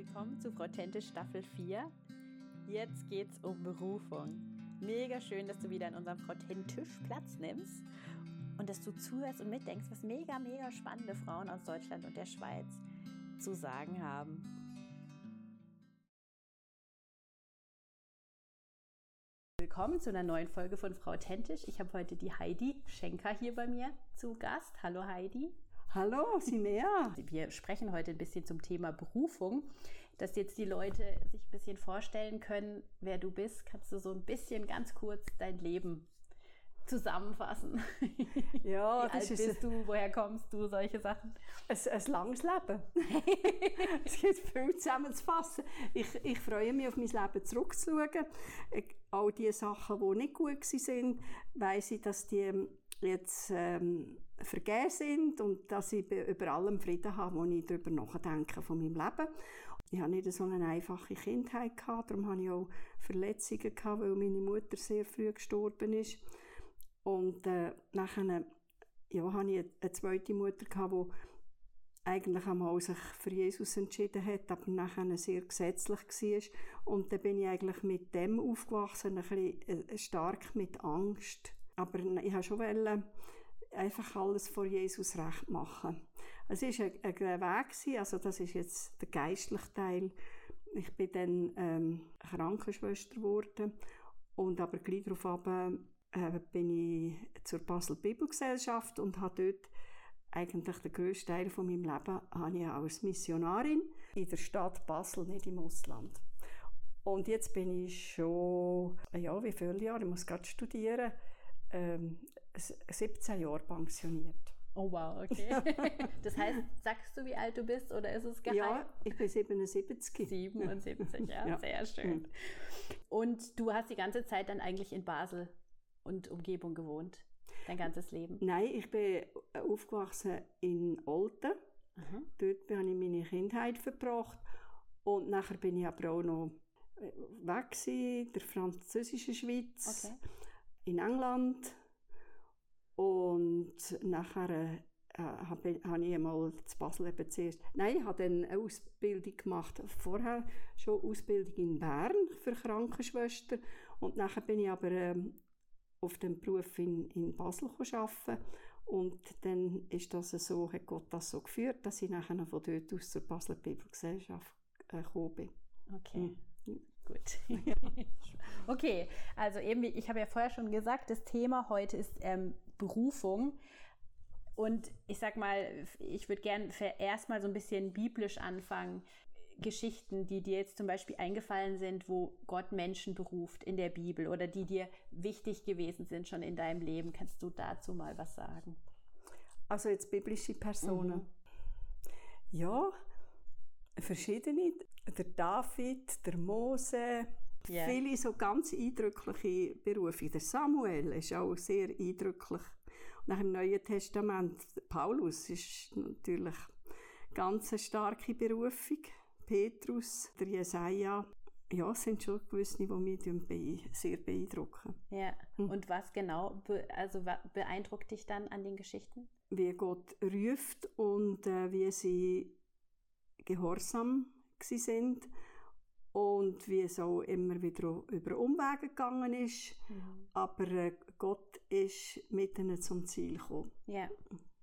willkommen zu Frau Tente Staffel 4. Jetzt geht's um Berufung. Mega schön, dass du wieder in unserem Frau Tentisch Platz nimmst und dass du zuhörst und mitdenkst, was mega, mega spannende Frauen aus Deutschland und der Schweiz zu sagen haben. Willkommen zu einer neuen Folge von Frau Authentisch. Ich habe heute die Heidi Schenker hier bei mir zu Gast. Hallo Heidi. Hallo, Simea. Wir sprechen heute ein bisschen zum Thema Berufung, dass jetzt die Leute sich ein bisschen vorstellen können, wer du bist. Kannst du so ein bisschen ganz kurz dein Leben zusammenfassen? Ja, Wie alt bist du? Woher kommst du? Solche Sachen. ein, ein langes Leben. es gibt viel zusammenzufassen. Ich, ich freue mich, auf mein Leben zurückzuschauen. All die Sachen, die nicht gut sind, weiss ich, dass die jetzt ähm, vergeben sind und dass ich über allem Frieden habe, wo ich darüber nachdenke von meinem Leben. Ich habe nicht so eine einfache Kindheit gehabt, darum habe ich auch Verletzungen gehabt, weil meine Mutter sehr früh gestorben ist. Und äh, nachher ja, habe ich eine zweite Mutter gehabt, die eigentlich einmal sich für Jesus entschieden hat, aber nachher sehr gesetzlich war. Und dann bin ich eigentlich mit dem aufgewachsen, ein bisschen äh, stark mit Angst aber ich habe schon wollen, einfach alles vor Jesus recht machen. Es war ein, ein Weg, also das ist jetzt der geistliche Teil. Ich bin dann ähm, Krankenschwester geworden und aber gleich darauf äh, bin ich zur Basel Bibelgesellschaft und habe dort eigentlich den grössten Teil von meinem Leben habe ich als Missionarin in der Stadt Basel, nicht im Ausland. Und jetzt bin ich schon, ja, wie viele Jahre, ich muss gerade studieren, ähm, 17 Jahre pensioniert. Oh wow, okay. das heißt, sagst du, wie alt du bist oder ist es geheim? Ja, ich bin 77. 77, ja, ja. sehr schön. Und du hast die ganze Zeit dann eigentlich in Basel und Umgebung gewohnt, dein ganzes Leben? Nein, ich bin aufgewachsen in Olten. Mhm. Dort habe ich meine Kindheit verbracht und nachher bin ich aber auch noch weg in der französischen Schweiz. Okay in England und nachher äh, habe hab ich einmal zu Basel eben zuerst, nein, ich habe dann eine Ausbildung gemacht, vorher schon Ausbildung in Bern für Krankenschwester und nachher bin ich aber ähm, auf dem Beruf in, in Basel arbeiten und dann ist das so, hat Gott das so geführt, dass ich nachher von dort aus zur Basler Bibelgesellschaft äh, gekommen bin. Okay. Mhm. Gut. okay, also eben, ich habe ja vorher schon gesagt, das Thema heute ist ähm, Berufung. Und ich sag mal, ich würde gerne erstmal so ein bisschen biblisch anfangen. Geschichten, die dir jetzt zum Beispiel eingefallen sind, wo Gott Menschen beruft in der Bibel oder die dir wichtig gewesen sind schon in deinem Leben. Kannst du dazu mal was sagen? Also jetzt biblische Personen. Mhm. Ja, verschiedene. Der David, der Mose, yeah. viele so ganz eindrückliche Berufe. Der Samuel ist auch sehr eindrücklich. Nach dem Neuen Testament, Paulus ist natürlich ganz eine starke Berufung. Petrus, der Jesaja, ja, sind schon gewisse, die mich sehr beeindrucken. Ja, hm. und was genau also beeindruckt dich dann an den Geschichten? Wie Gott ruft und äh, wie sie gehorsam sind und wie es auch immer wieder über Umwege gegangen ist. Mhm. Aber äh, Gott ist mit ihnen zum Ziel gekommen. Ja.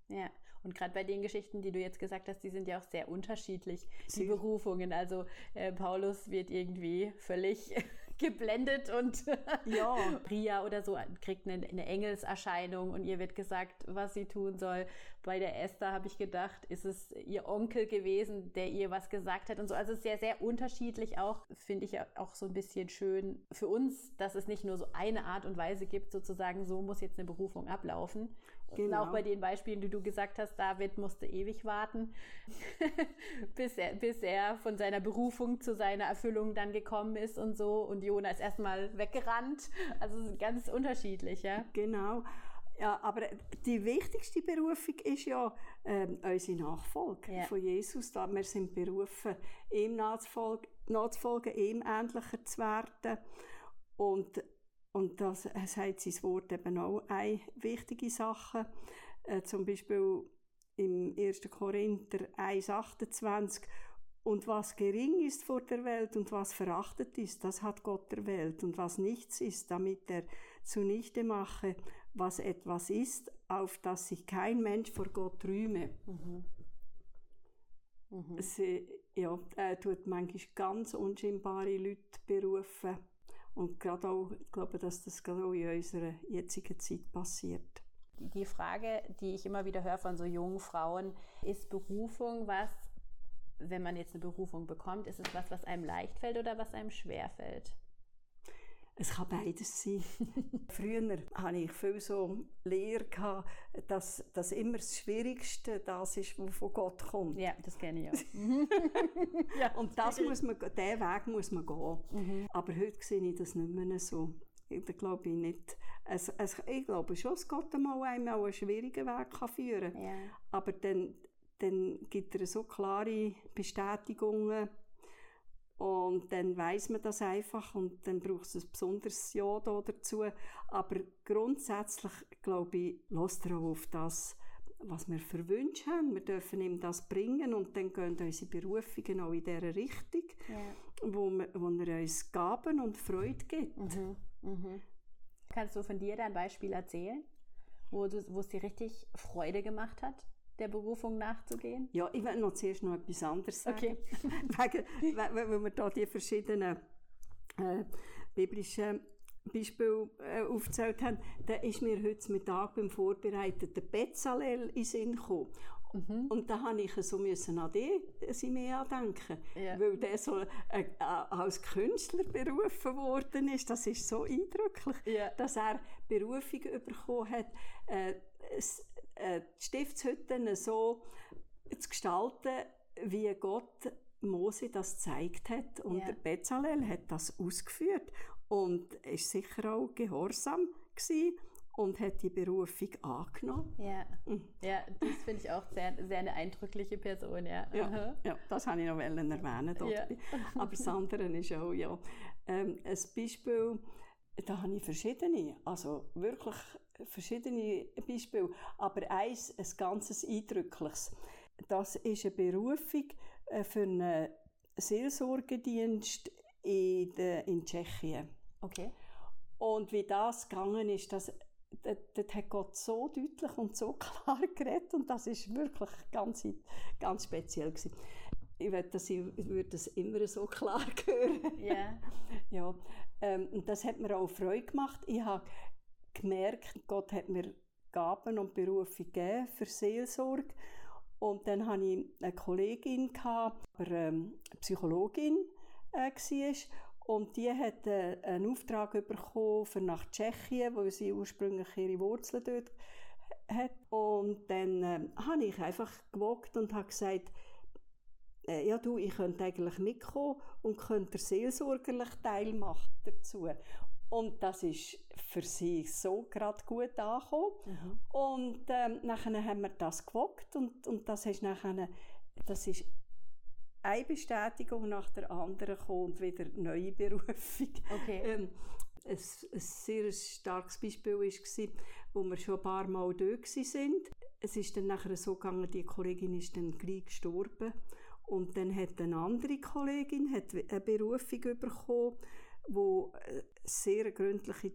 Ja, und gerade bei den Geschichten, die du jetzt gesagt hast, die sind ja auch sehr unterschiedlich, die Berufungen. Also äh, Paulus wird irgendwie völlig geblendet und ja. Ria oder so kriegt eine, eine, Engelserscheinung und ihr wird gesagt, was sie tun soll. Bei der Esther habe ich gedacht, ist es ihr Onkel gewesen, der ihr was gesagt hat und so. Also sehr, sehr unterschiedlich auch, finde ich auch so ein bisschen schön für uns, dass es nicht nur so eine Art und Weise gibt, sozusagen, so muss jetzt eine Berufung ablaufen. Genau. Und auch bei den Beispielen, die du gesagt hast, David musste ewig warten, bis, er, bis er von seiner Berufung zu seiner Erfüllung dann gekommen ist und so. Und Jona ist erstmal weggerannt. Also ganz unterschiedlich, ja. Genau. Ja, aber die wichtigste Berufung ist ja ähm, unsere Nachfolge ja. von Jesus. Da wir sind berufen, ihm nachzufolgen, nachzufolgen, ihm ähnlicher zu werden. Und und das sagt sein Wort eben auch eine wichtige Sache. Äh, zum Beispiel im 1. Korinther 1,28 Und was gering ist vor der Welt und was verachtet ist, das hat Gott der Welt. Und was nichts ist, damit er zunichte mache, was etwas ist, auf das sich kein Mensch vor Gott rühme. Mhm. Mhm. Sie, ja, er tut manchmal ganz unscheinbare Leute berufen. Und gerade auch, ich glaube, dass das gerade auch in unserer jetzigen Zeit passiert. Die Frage, die ich immer wieder höre von so jungen Frauen, ist Berufung was, wenn man jetzt eine Berufung bekommt, ist es was, was einem leicht fällt oder was einem schwer fällt? Es kann beides sein. Früher hatte ich viel so Lehre, dass, dass immer das Schwierigste das ist, was von Gott kommt. Ja, das kenne ich auch. ja, Und das muss man, diesen Weg muss man gehen. Mhm. Aber heute sehe ich das nicht mehr so. Ich glaube nicht. Es, es, ich glaube schon, dass Gott einmal einem auch einen schwierigen Weg kann führen kann. Ja. Aber dann dann gibt er so klare Bestätigungen und dann weiß man das einfach und dann braucht es ein besonderes Ja da dazu. Aber grundsätzlich, glaube ich, lässt er auch auf das, was wir für Wünsche haben. Wir dürfen ihm das bringen und dann gehen unsere Berufungen auch in dieser Richtung, ja. wo, wir, wo er uns Gaben und Freude gibt. Mhm. Mhm. Kannst du von dir ein Beispiel erzählen, wo, du, wo es dir richtig Freude gemacht hat? Der Berufung nachzugehen? Ja, ich will noch zuerst noch etwas anderes sagen. Okay. Wegen, weil wir da die verschiedenen äh, biblischen Beispiele äh, aufgezählt haben, da ist mir heute Mittag beim Vorbereiten der Bezalel in Sinn gekommen. Mhm. Und da habe ich so müssen an den sie mehr andenken, ja. weil der so äh, äh, als Künstler berufen worden ist. Das ist so eindrücklich, ja. dass er Berufung bekommen hat, äh, äh, die Stiftshütten so zu gestalten, wie Gott Mose das gezeigt hat. Und yeah. der Bezalel hat das ausgeführt und ist sicher auch gehorsam gewesen und hat die Berufung angenommen. Ja, mhm. ja das finde ich auch sehr, sehr eine eindrückliche Person. Ja, ja, ja das habe ich noch erwähnen. Dort. Ja. Aber das andere ist auch, ja, ähm, ein Beispiel, da habe ich verschiedene, also wirklich verschiedene Beispiele, aber eins, ein ganzes eindrückliches. Das ist eine Berufung äh, für einen Seelsorgedienst in, der, in Tschechien. Okay. Und wie das gegangen ist, das, dort hat Gott so deutlich und so klar geredet und das ist wirklich ganz, ganz speziell gewesen. Ich würde das, ich würde das immer so klar hören. Yeah. ja. Ähm, und das hat mir auch Freude gemacht. Ich habe gemerkt, Gott hat mir Gaben und Berufe gegeben für Seelsorge. Und dann hatte ich eine Kollegin, die ähm, Psychologin äh, war. Und die hat äh, einen Auftrag bekommen für nach Tschechien, wo sie ursprünglich ihre Wurzeln dort hat. Und dann äh, habe ich einfach gewogt und habe gesagt, äh, ja du, ich könnte eigentlich mitkommen und könnte seelsorgerlich Teil machen dazu. Und das ist für sie so gerade gut angekommen. Mhm. Und ähm, nachher haben wir das gewogt und, und das ist nachher, das ist eine Bestätigung nach der anderen und wieder neue Berufung. Okay. Ähm, ein, ein sehr starkes Beispiel war, wo wir schon ein paar Mal dort waren. Es ist dann nachher so gegangen, die Kollegin ist dann gleich gestorben. Und dann hat eine andere Kollegin hat eine Berufung bekommen, wo äh, sehr gründliche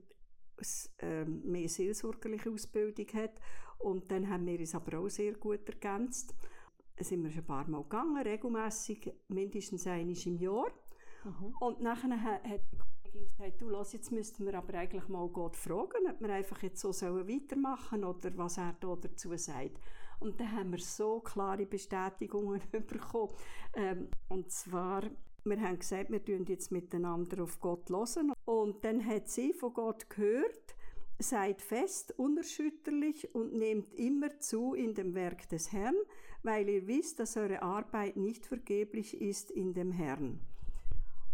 äh, mehr seelsorgerliche Ausbildung hat und dann haben wir uns aber auch sehr gut ergänzt. Sind wir schon ein paar Mal gegangen, regelmäßig mindestens einmal im Jahr. Mhm. Und nachher hat die Kollegin gesagt, du, lass, jetzt müssten wir aber eigentlich mal Gott fragen, ob wir einfach jetzt so sollen weitermachen oder was er da dazu sagt. Und dann haben wir so klare Bestätigungen bekommen. Ähm, und zwar wir haben gesagt, wir tun jetzt miteinander auf Gott hören. Und dann hat sie von Gott gehört, seid fest, unerschütterlich und nehmt immer zu in dem Werk des Herrn, weil ihr wisst, dass eure Arbeit nicht vergeblich ist in dem Herrn.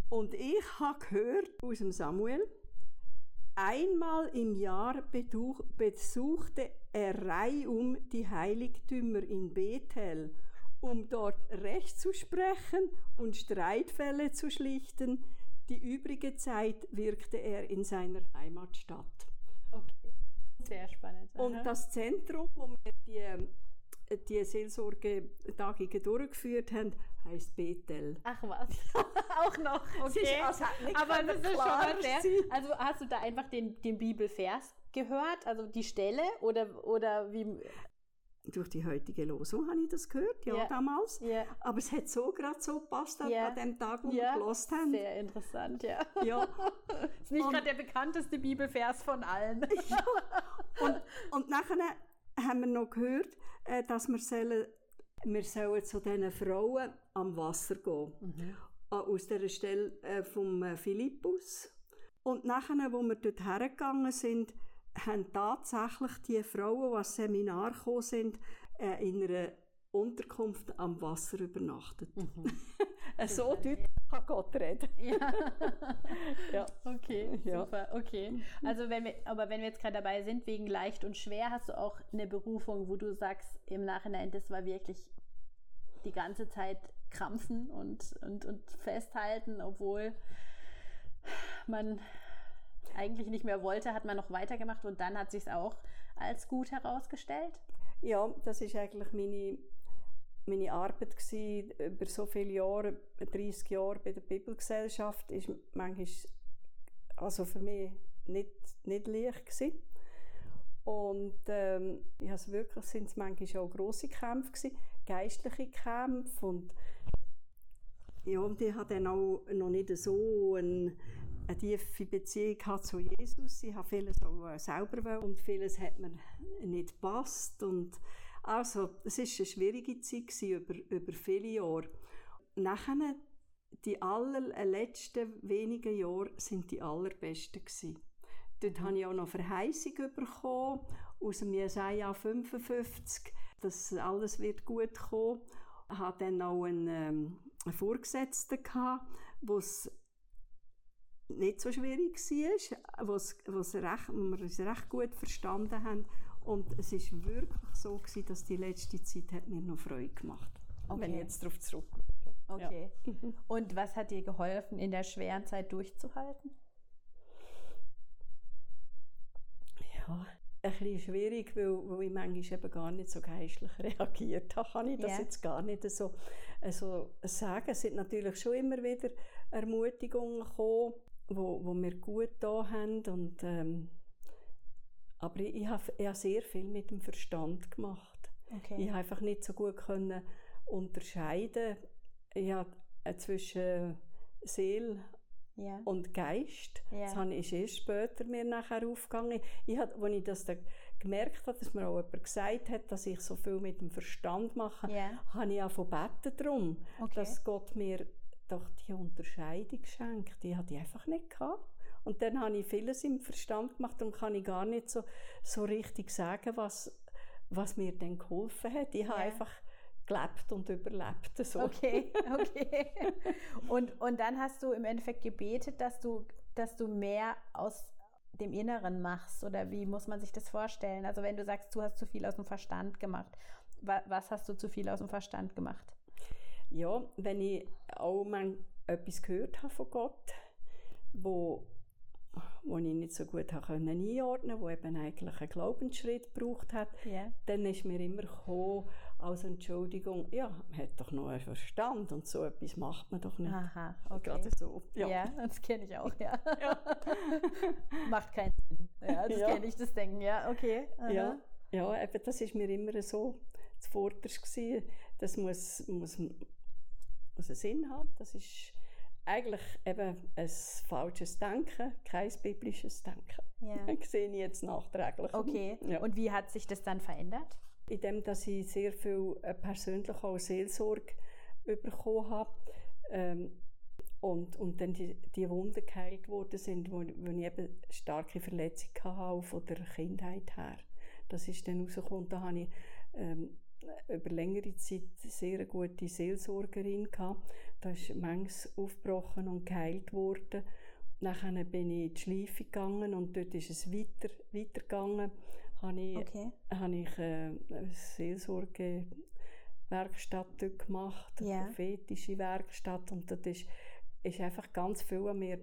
Und ich habe gehört aus dem Samuel, einmal im Jahr besuchte er reihum die Heiligtümer in Bethel um dort Recht zu sprechen und Streitfälle zu schlichten. Die übrige Zeit wirkte er in seiner Heimatstadt. Okay, sehr spannend. Aha. Und das Zentrum, wo wir die, die Seelsorgetagungen durchgeführt haben, heisst Bethel. Ach was, auch noch, okay. Ist, also Aber das ist schon mal sehr. Also hast du da einfach den, den Bibelvers gehört, also die Stelle oder, oder wie? Durch die heutige Losung habe ich das gehört, ja, yeah. damals. Yeah. Aber es hat so gerade so gepasst yeah. an dem Tag, wo wir gelost haben. Sehr interessant, ja. ja. ist nicht gerade der bekannteste Bibelvers von allen. ja. Und, und nachher haben wir noch gehört, dass wir sollen, wir sollen zu diesen Frauen am Wasser gehen. Mhm. Aus der Stelle äh, vom äh, Philippus. Und nachher, wo wir dort hergegangen sind, haben tatsächlich die Frauen, die ans Seminar gekommen sind, äh, in einer Unterkunft am Wasser übernachtet. Mhm. so deutlich kann Gott reden. ja. ja. Okay, ja. super. Okay. Also wenn wir, aber wenn wir jetzt gerade dabei sind, wegen leicht und schwer, hast du auch eine Berufung, wo du sagst, im Nachhinein, das war wirklich die ganze Zeit krampfen und, und, und festhalten, obwohl man eigentlich nicht mehr wollte, hat man noch weitergemacht und dann hat sich es auch als gut herausgestellt? Ja, das ist eigentlich meine, meine Arbeit gewesen, über so viele Jahre, 30 Jahre bei der Bibelgesellschaft, ist manchmal, also für mich nicht, nicht leicht gewesen. Und ähm, ja, es wirklich sind es manchmal auch grosse Kämpfe gewesen, geistliche Kämpfe und ja, und ich hatte dann auch noch nicht so einen eine tiefe Beziehung zu Jesus. Ich habe vieles auch äh, selber und vieles hat mir nicht gepasst. Und also, es war eine schwierige Zeit gewesen, über, über viele Jahre. Nachher, die allerletzten wenigen Jahre sind die allerbesten gewesen. Dort habe ich auch noch Verheißung bekommen aus dem Jesaja 55, dass alles wird gut kommen. Ich hatte dann auch einen, ähm, einen Vorgesetzten, der nicht so schwierig war, was, was recht, wo wir uns recht gut verstanden haben. Und es war wirklich so, gewesen, dass die letzte Zeit hat mir noch Freude gemacht okay. wenn ich jetzt darauf zurückblicke. Okay. Ja. Und was hat dir geholfen, in der schweren Zeit durchzuhalten? Ja, ein bisschen schwierig, weil, weil ich manchmal eben gar nicht so geistlich reagiert habe, kann ich das yeah. jetzt gar nicht so also sagen. Es sind natürlich schon immer wieder Ermutigungen gekommen, wo, wo mir gut da haben und ähm, aber ich, ich habe hab sehr viel mit dem Verstand gemacht. Okay. Ich habe einfach nicht so gut können unterscheiden. Ich habe äh, zwischen Seele yeah. und Geist. Yeah. Das ich erst später mir nachher aufgegangen. Ich habe, als ich das dann gemerkt habe, dass mir auch jemand gesagt hat, dass ich so viel mit dem Verstand mache, yeah. habe ich auch von beten darum, okay. dass Gott mir doch die Unterscheidung schenkt, die hatte ich einfach nicht gehabt. Und dann habe ich vieles im Verstand gemacht und kann ich gar nicht so, so richtig sagen, was, was mir dann geholfen hat. Ich ja. habe einfach gelebt und überlebt. So. Okay, okay. und, und dann hast du im Endeffekt gebetet, dass du, dass du mehr aus dem Inneren machst oder wie muss man sich das vorstellen? Also wenn du sagst, du hast zu viel aus dem Verstand gemacht, was hast du zu viel aus dem Verstand gemacht? ja, wenn ich auch mal etwas gehört habe von Gott, wo, wo ich nicht so gut habe können einordnen wo eben eigentlich einen Glaubensschritt gebraucht hat, yeah. dann ist mir immer gekommen, als Entschuldigung, ja, man hat doch nur einen Verstand und so etwas macht man doch nicht. Aha, okay. Gerade so. Ja, ja das kenne ich auch, ja. ja. macht keinen Sinn. Ja, das ja. kenne ich, das Denken, ja, okay. Ja, ja eben, das ist mir immer so zuvorderst gewesen. Das muss, muss was einen Sinn hat. Das ist eigentlich eben ein falsches Denken, kein biblisches Denken. Ja. Das sehe ich jetzt nachträglich. Okay, ja. und wie hat sich das dann verändert? Indem, dass ich sehr viel äh, persönlich auch Seelsorge bekommen habe. Ähm, und, und dann die, die Wunden geheilt worden sind, wo, wo ich eben starke Verletzungen hatte, auch von der Kindheit her. Das ist dann rausgekommen, da habe ich ähm, über längere Zeit sehr gute Seelsorgerin gehabt. Da ist manches aufgebrochen und geheilt worden. Nachher bin ich in die Schleife gegangen und dort ist es weiter, weitergegangen. Habe ich, okay. habe ich äh, eine Seelsorgewerkstatt dort gemacht, eine yeah. prophetische Werkstatt und dort ist, ist einfach ganz viel an mir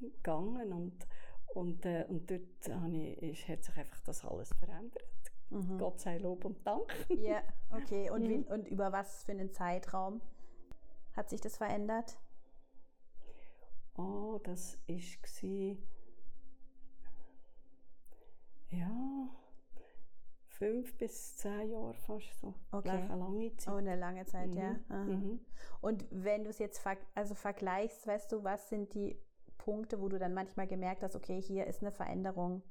gegangen und, und, äh, und dort habe ich, ist, hat sich einfach das alles verändert. Mhm. Gott sei Lob und Dank. Ja, okay. Und, wie, und über was für einen Zeitraum? hat sich das verändert? Oh, das war ja fünf bis zehn Jahre fast so. Okay. Eine lange Zeit. Oh, eine lange Zeit, Mhm. ja. Mhm. Und wenn du es jetzt ver also vergleichst, weißt du, was sind die Punkte, wo du dann manchmal gemerkt hast, okay, hier ist eine Veränderung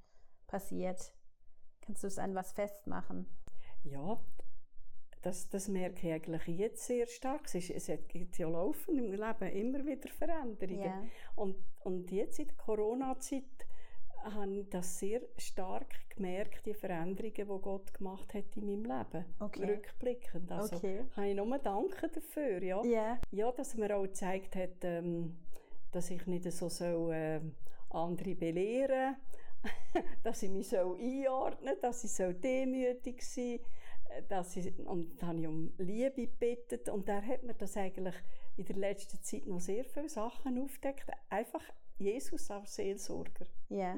passiert? Kannst du es an was festmachen? Ja, das, das merke ich eigentlich jetzt sehr stark. Es, ist, es gibt ja laufend im Leben immer wieder Veränderungen. Ja. Und, und jetzt in der Corona-Zeit habe ich das sehr stark gemerkt, die Veränderungen, die Gott gemacht hat in meinem Leben. Okay. Rückblickend. Also Okay. kann ich nur danken dafür. Ja. Ja. Ja, dass er mir auch gezeigt hat, ähm, dass ich nicht so soll, ähm, andere belehren dass ich mich so einordnen soll, dass ich so demütig sein äh, dass ich, und dann habe ich um Liebe gebeten und er hat mir das eigentlich in der letzten Zeit noch sehr viele Sachen aufgedeckt. Einfach Jesus als Seelsorger. Ja.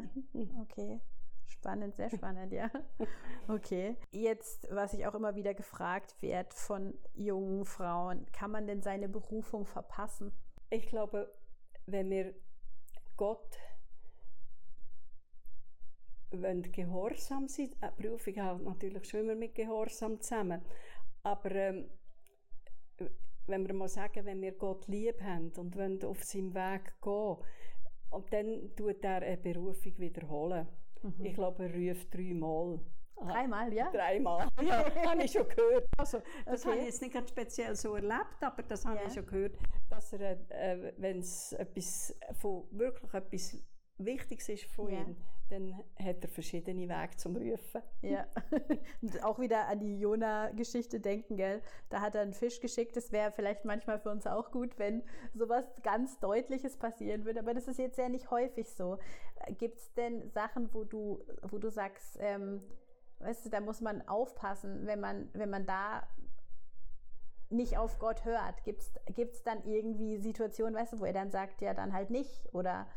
Okay. Spannend, sehr spannend, ja. Okay. Jetzt, was ich auch immer wieder gefragt werde von jungen Frauen, kann man denn seine Berufung verpassen? Ich glaube, wenn wir Gott wenn gehorsam sind, äh, Berufung hält natürlich schon immer mit Gehorsam zusammen, aber ähm, wenn wir mal sagen, wenn wir Gott lieb haben und wollen auf seinem Weg gehen, und dann tut er eine Berufung wiederholen. Ich glaube, er ruft dreimal. Ah, Dreimal, ja? Dreimal, ja, habe ich schon gehört. Also, das Okay. habe ich jetzt nicht gerade speziell so erlebt, aber das habe Ja. ich schon gehört, dass er, äh, wenn es etwas von, wirklich etwas Wichtiges ist von Ja. ihm, dann hat er verschiedene Wege zum Rufen. Ja. Und auch wieder an die Jona-Geschichte denken, gell? Da hat er einen Fisch geschickt. Das wäre vielleicht manchmal für uns auch gut, wenn sowas ganz Deutliches passieren würde. Aber das ist jetzt ja nicht häufig so. Gibt es denn Sachen, wo du, wo du sagst, ähm, weißt du, da muss man aufpassen, wenn man, wenn man da nicht auf Gott hört? Gibt es dann irgendwie Situationen, weißt du, wo er dann sagt, ja, dann halt nicht? Oder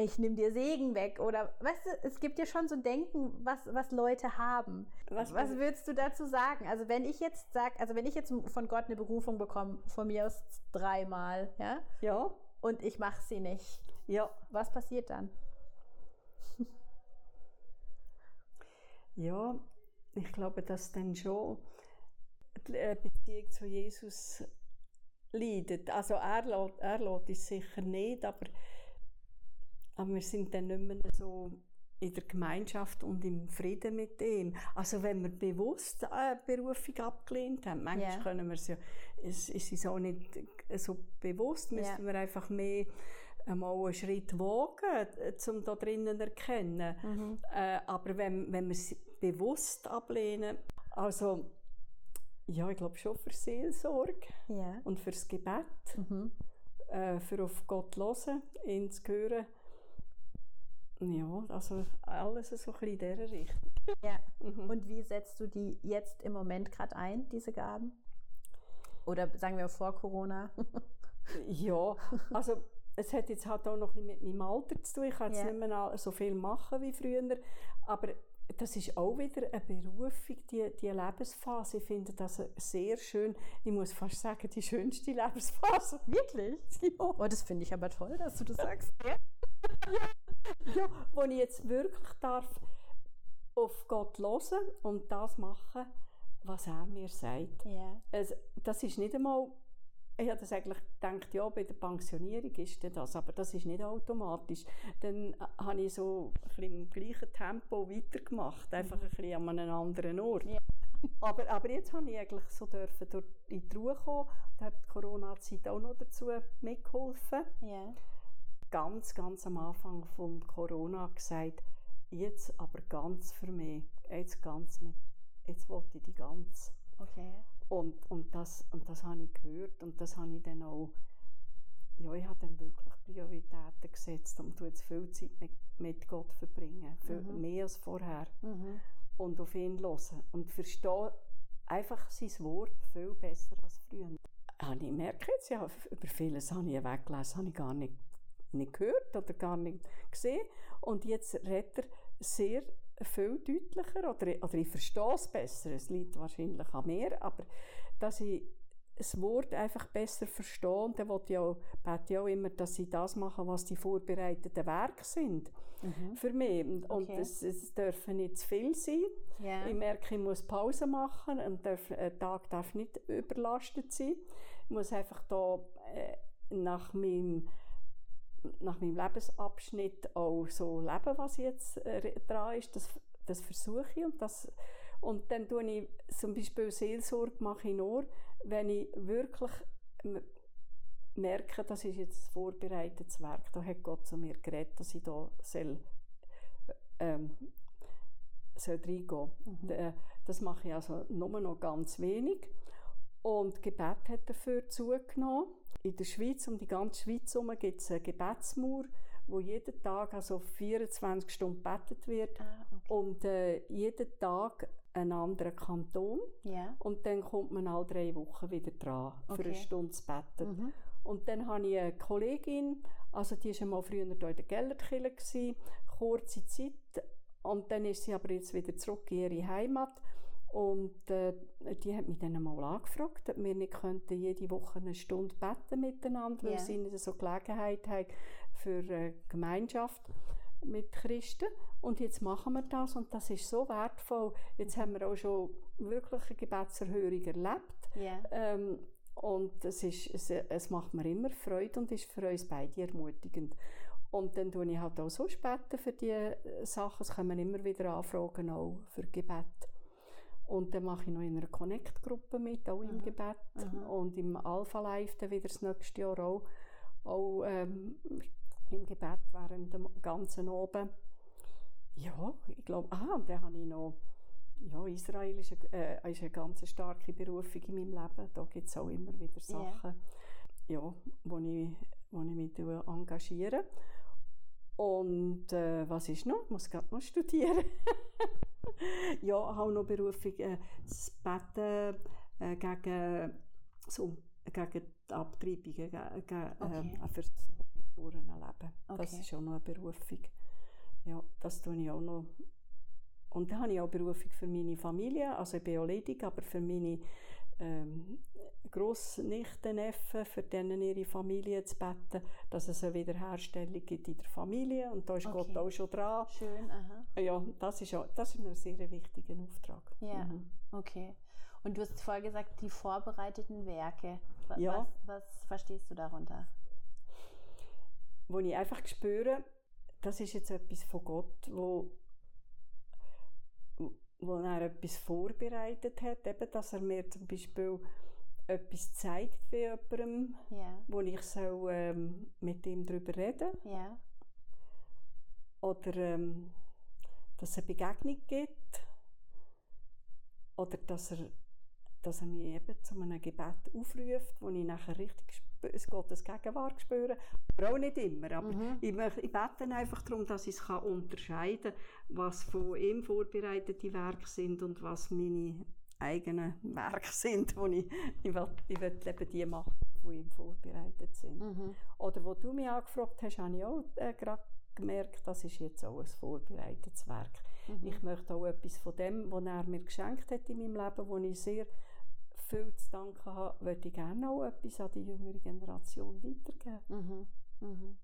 ich nehme dir Segen weg oder weißt du, es gibt ja schon so Denken, was, was Leute haben. Was- Was, würdest du dazu sagen? Also wenn ich jetzt sage, also wenn ich jetzt von Gott eine Berufung bekomme, von mir aus dreimal, ja, Ja, und ich mache sie nicht, ja, was passiert dann? ja. Ich glaube, dass dann schon die äh, Beziehung zu Jesus leidet. Also er lässt, er lässt uns sicher nicht, aber, aber wir sind dann nicht mehr so in der Gemeinschaft und im Frieden mit ihm. Also wenn wir bewusst eine Berufung abgelehnt haben, manchmal Ja. können wir es ja, es ist uns auch nicht so bewusst, müssen wir einfach mehr einmal einen Schritt wagen, äh, um da drinnen zu erkennen. Äh, aber wenn, wenn wir es bewusst ablehnen, also ja, ich glaube schon für Seelsorge Ja. und fürs Gebet, Mhm. äh, für auf Gott hören, ihn zu hören. Ja, also alles so ein bisschen in dieser Richtung. ja. Mhm. Und wie setzt du die jetzt im Moment gerade ein, diese Gaben? Oder sagen wir vor Corona? Ja, also es hat jetzt halt auch noch mit meinem Alter zu tun. Ich kann jetzt Ja. nicht mehr so viel machen wie früher, aber das ist auch wieder eine Berufung, die, die Lebensphase. Ich finde das sehr schön. Ich muss fast sagen, die schönste Lebensphase. Wirklich? Oh, das finde ich aber toll, dass du das sagst. Ja, wo ich jetzt wirklich darf auf Gott hören und das machen, was er mir sagt. Ja. Also, das ist nicht einmal, ich habe das eigentlich gedacht, ja, bei der Pensionierung ist das, aber das ist nicht automatisch. Dann äh, habe ich so ein bisschen im gleichen Tempo weitergemacht, einfach ein bisschen an einem anderen Ort. Ja. Aber, aber jetzt habe ich eigentlich so dürfen durch in die Ruhe kommen. Da hat die Corona-Zeit auch noch dazu mitgeholfen. Ja. Ganz, ganz am Anfang von Corona gesagt, jetzt aber ganz für mich, jetzt ganz mit, jetzt wollte ich die ganz. Okay. Und, und, das, und das habe ich gehört und das habe ich dann auch, ja, ich habe dann wirklich Prioritäten gesetzt und tue jetzt viel Zeit mit, mit Gott verbringen, viel Mhm. mehr als vorher. Mhm. Und auf ihn hören und verstehe einfach sein Wort viel besser als früher. Habe ich merke jetzt, ja, über vieles habe ich weggelesen, habe ich gar nicht, nicht gehört oder gar nicht gesehen. Und jetzt redet er sehr viel deutlicher oder, oder ich verstehe es besser. Es liegt wahrscheinlich an mir, aber dass ich das Wort einfach besser verstehen. Und dann will ich auch, bete ich auch immer, dass sie das machen, was die vorbereiteten Werke sind. Mhm. Für mich. Und, okay. es, es dürfen nicht zu viel sein. Yeah. Ich merke, ich muss Pause machen und darf, ein Tag darf nicht überlastet sein. Ich muss einfach da äh, nach meinem nach meinem Lebensabschnitt auch so leben, was jetzt äh, dran ist, das, das versuche ich und das und dann tue ich zum Beispiel Seelsorge mache ich nur, wenn ich wirklich merke, das ist jetzt vorbereitetes Werk, da hat Gott zu mir geredet, dass ich da soll, ähm, soll reingehen. Mhm. Äh, das mache ich also nur noch ganz wenig. Und Gebet hat dafür zugenommen. In der Schweiz, um die ganze Schweiz herum, gibt es eine Gebetsmauer, wo jeden Tag also 24 Stunden gebetet wird. Ah, okay. Und äh, jeden Tag einen anderen Kanton. Yeah. Und dann kommt man alle drei Wochen wieder dran, okay. für eine Stunde zu beten. Mhm. Und dann habe ich eine Kollegin, also die war mal früher hier in der Gellerkirche, kurze Zeit. Und dann ist sie aber jetzt wieder zurück in ihre Heimat. Und äh, die hat mich dann einmal angefragt, ob wir nicht könnten jede Woche eine Stunde beten miteinander, weil yeah. sie nicht so Gelegenheit haben für äh, Gemeinschaft mit Christen. Und jetzt machen wir das und das ist so wertvoll. Jetzt haben wir auch schon wirklich eine Gebetserhörung erlebt. Yeah. Ähm, und es, ist, es, es macht mir immer Freude und ist für uns beide ermutigend. Und dann tue ich halt auch so später für diese Sachen. Es kommen immer wieder Anfragen auch für Gebet. Und dann mache ich noch in einer Connect-Gruppe mit, auch im Gebet. Aha. Und im Alpha Live dann wieder das nächste Jahr auch, auch ähm, im Gebet während dem ganzen Oben. Ja, ich glaube, ah, und dann habe ich noch, ja, Israel ist eine, äh, ist eine ganz starke Berufung in meinem Leben. Da gibt es auch immer wieder Sachen, yeah. ja, wo ich, wo ich mich engagiere. Und äh, was ist noch? Ich muss gerade noch studieren. ja, auch noch Berufung, äh, das Betten äh, gegen, so, gegen die Abtreibungen, gegen, gegen, okay. äh, für Leben. Okay. Das ist auch noch eine Berufung. Ja, das tue ich auch noch. Und dann habe ich auch Berufung für meine Familie, also ich bin auch ledig, aber für meine ähm, Grossnichten, Neffen, für denen ihre Familie zu beten, dass es eine Wiederherstellung gibt in der Familie und da ist okay. Gott auch schon dran. Schön, aha. Ja, das ist, auch, das ist ein sehr wichtiger Auftrag. Ja, mhm. okay. Und du hast vorher gesagt, die vorbereiteten Werke. Was, ja. was, was verstehst du darunter? wo ich einfach spüre, das ist jetzt etwas von Gott, wo, wo er etwas vorbereitet hat, eben, dass er mir zum Beispiel etwas zeigt wie jemandem, yeah. wo ich soll, ähm, mit ihm darüber reden yeah. Oder ähm, dass es eine Begegnung gibt. Oder dass er, dass er mich eben zu einem Gebet aufruft, wo ich nachher richtig spüre, es Gottes Gegenwart spüren. Aber auch nicht immer. Aber mhm. ich, ich bete einfach darum, dass ich es unterscheiden kann, was von ihm vorbereitete Werke sind und was meine eigenen Werke sind, wo ich, ich, will, ich will eben die machen, die ihm vorbereitet sind. Mhm. Oder wo du mich angefragt hast, habe ich auch äh, gerade gemerkt, das ist jetzt auch ein vorbereitetes Werk. Mhm. Ich möchte auch etwas von dem, was er mir geschenkt hat in meinem Leben, wo ich sehr viel zu danken habe, würde ich gerne auch etwas an die jüngere Generation weitergeben. Mhm. Mhm.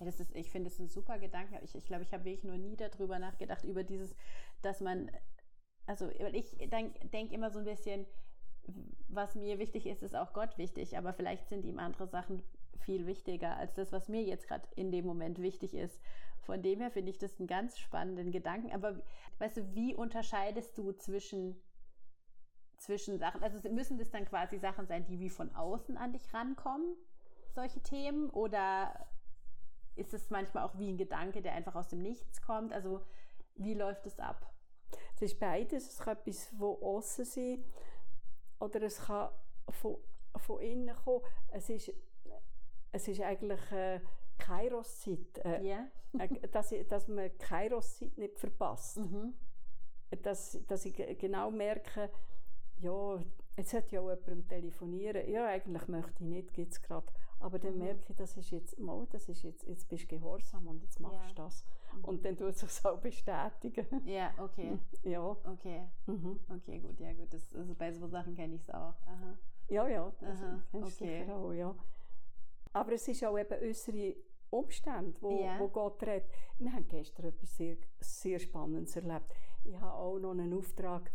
Ja, das ist, ich finde es ein super Gedanke. Ich, ich glaube, ich habe wirklich noch nie darüber nachgedacht, über dieses, dass man, also ich denke denk immer so ein bisschen, was mir wichtig ist, ist auch Gott wichtig, aber vielleicht sind ihm andere Sachen viel wichtiger als das, was mir jetzt gerade in dem Moment wichtig ist. Von dem her finde ich das einen ganz spannenden Gedanken. Aber weißt du, wie unterscheidest du zwischen zwischen Sachen, also müssen das dann quasi Sachen sein, die wie von außen an dich rankommen, solche Themen, oder ist es manchmal auch wie ein Gedanke, der einfach aus dem Nichts kommt? Also wie läuft es ab? Es ist beides. Es kann etwas von außen sein oder es kann von, von innen kommen. Es ist, es ist eigentlich äh, Kairos-Zeit. Äh, yeah. äh, dass, dass man Kairos-Zeit nicht verpasst. Mhm. Dass, dass ich genau merke, ja, jetzt sollte ja auch jemand telefonieren. Ja, eigentlich möchte ich nicht, gibt es gerade. Aber dann mhm. merke ich, das ist jetzt, mal, das ist jetzt, jetzt bist du gehorsam und jetzt machst du ja. das. Mhm. Und dann tut es sich auch bestätigen. Ja, okay. Ja. Okay. Mhm. Okay, gut, ja gut. Das, also bei so Sachen kenne ich es auch. Aha. Ja, ja, das Aha, kennst okay. sicher auch, ja. Aber es ist auch eben unsere Umstände, wo, yeah. wo Gott redet. Wir haben gestern etwas sehr, sehr Spannendes erlebt. Ich habe auch noch einen Auftrag,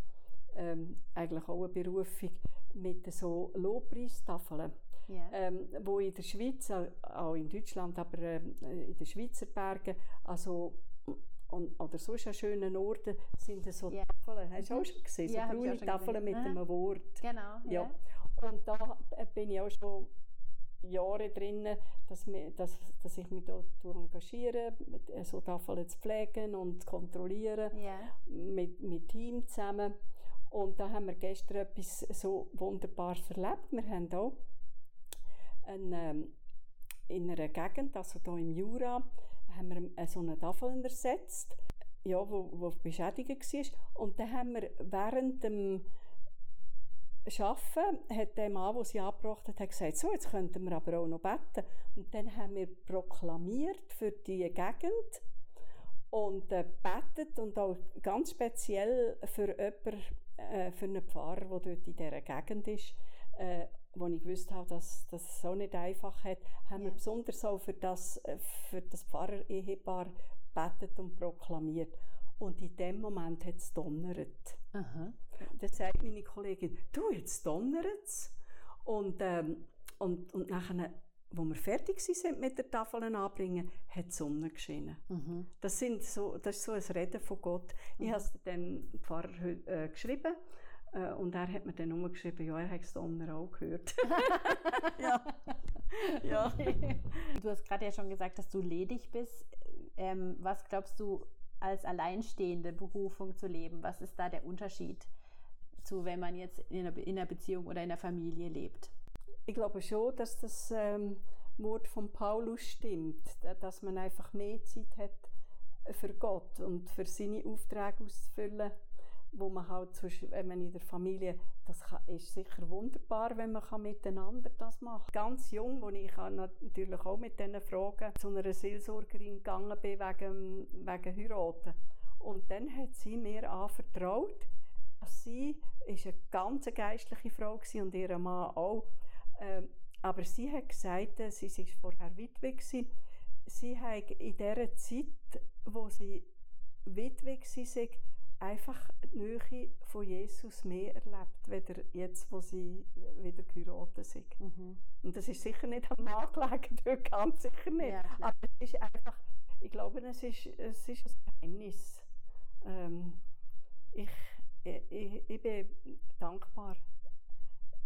ähm, eigentlich auch eine Berufung mit so Lobpreistafeln. Yeah. Ähm, wo in der Schweiz, auch in Deutschland, aber äh, in den Schweizer Bergen, also und, oder sonst an schönen Orten sind so yeah. Tafeln. Hast du mhm. auch schon gesehen? So ja, braune Tafeln mit einem Wort. Genau. Ja. ja. Und da bin ich auch schon Jahre drin, dass, dass, dass ich mich dort engagiere, so Tafeln zu pflegen und zu kontrollieren, yeah. mit, mit Team zusammen. Und da haben wir gestern etwas so Wunderbares erlebt. Wir haben auch eine, ähm, in einer Gegend, also hier im Jura, haben wir so eine Tafel ersetzt, ja, wo, wo beschädigt war. Und dann haben wir während dem Arbeiten, hat der Mann, der sie angebracht hat, gesagt, so, jetzt könnten wir aber auch noch beten. Und dann haben wir proklamiert für die Gegend und äh, betet und auch ganz speziell für jemanden, äh, für einen Pfarrer, der dort in dieser Gegend ist, äh, wo ich gewusst habe, dass, dass es so nicht einfach hat, haben ja. wir besonders auch für das, äh, für das Pfarrer-Ehepaar betet und proklamiert. Und in dem Moment hat es donnert. Aha. Dann sagt meine Kollegin, du, jetzt donnert es. Und, ähm, und, und nachher, wo wir fertig sind mit der Tafel anbringen, hat die Sonne geschienen. Mhm. Das, sind so, das ist so ein Reden von Gott. Mhm. Ich habe es dem Pfarrer äh, geschrieben äh, und er hat mir dann umgeschrieben, ja, er hat es Donner auch gehört. ja. ja. Du hast gerade ja schon gesagt, dass du ledig bist. Ähm, was glaubst du, als alleinstehende Berufung zu leben? Was ist da der Unterschied zu, wenn man jetzt in einer, in einer Beziehung oder in einer Familie lebt? Ich glaube schon, dass das ähm, Wort von Paulus stimmt, dass man einfach mehr Zeit hat für Gott und für seine Aufträge auszufüllen wo man halt, wenn man in der Familie, das ist sicher wunderbar, wenn man miteinander das macht. Ganz jung, wo ich natürlich auch mit diesen Fragen zu einer Seelsorgerin gegangen bin, wegen, wegen Heiraten. Und dann hat sie mir anvertraut, dass sie ist eine ganz geistliche Frau und ihr Mann auch. Ähm, aber sie hat gesagt, sie war vorher Witwe, gewesen, sie hat in dieser Zeit, wo sie Witwe war, einfach die Nähe von Jesus mehr erlebt, weder jetzt, wo sie wieder geheiratet sind. Mhm. Und das ist sicher nicht am Mann gelegen, ganz sicher nicht. Ja, Aber es ist einfach, ich glaube, es ist, es ist ein Geheimnis. Ähm, ich, ich, ich bin dankbar,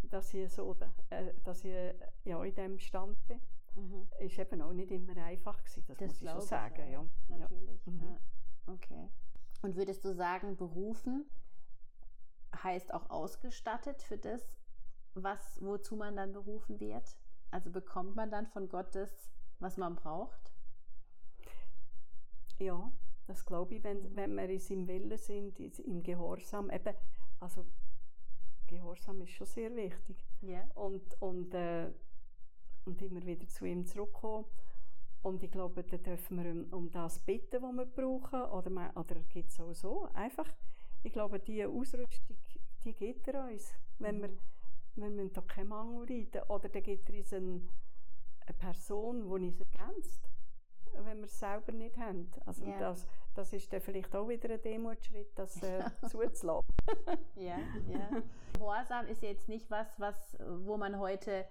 dass ich, so, äh, dass ich ja, in diesem Stand bin. Mhm. Ist eben auch nicht immer einfach gewesen, das, das muss ich schon sagen. Ja. Natürlich. Ja. Mhm. Okay. Und würdest du sagen, berufen heißt auch ausgestattet für das, was, wozu man dann berufen wird? Also bekommt man dann von Gott das, was man braucht? Ja, das glaube ich, wenn, wenn wir in seinem Willen sind, im Gehorsam. Eben, also Gehorsam ist schon sehr wichtig. Yeah. Und, und, äh, und immer wieder zu ihm zurückkommen. Und ich glaube, da dürfen wir um das bitten, was wir brauchen. Oder, man, oder gibt es auch so. Einfach, ich glaube, diese Ausrüstung, die gibt er uns. Wenn, mhm. wir, wenn wir da keinen Mangel reiten. Oder dann gibt er uns eine, eine Person, die uns ergänzt, wenn wir es selber nicht haben. Also yeah. das, das ist dann vielleicht auch wieder ein Demutschritt, das äh, zuzulassen. ja, ja. Gehorsam ist jetzt nicht was, was, wo man heute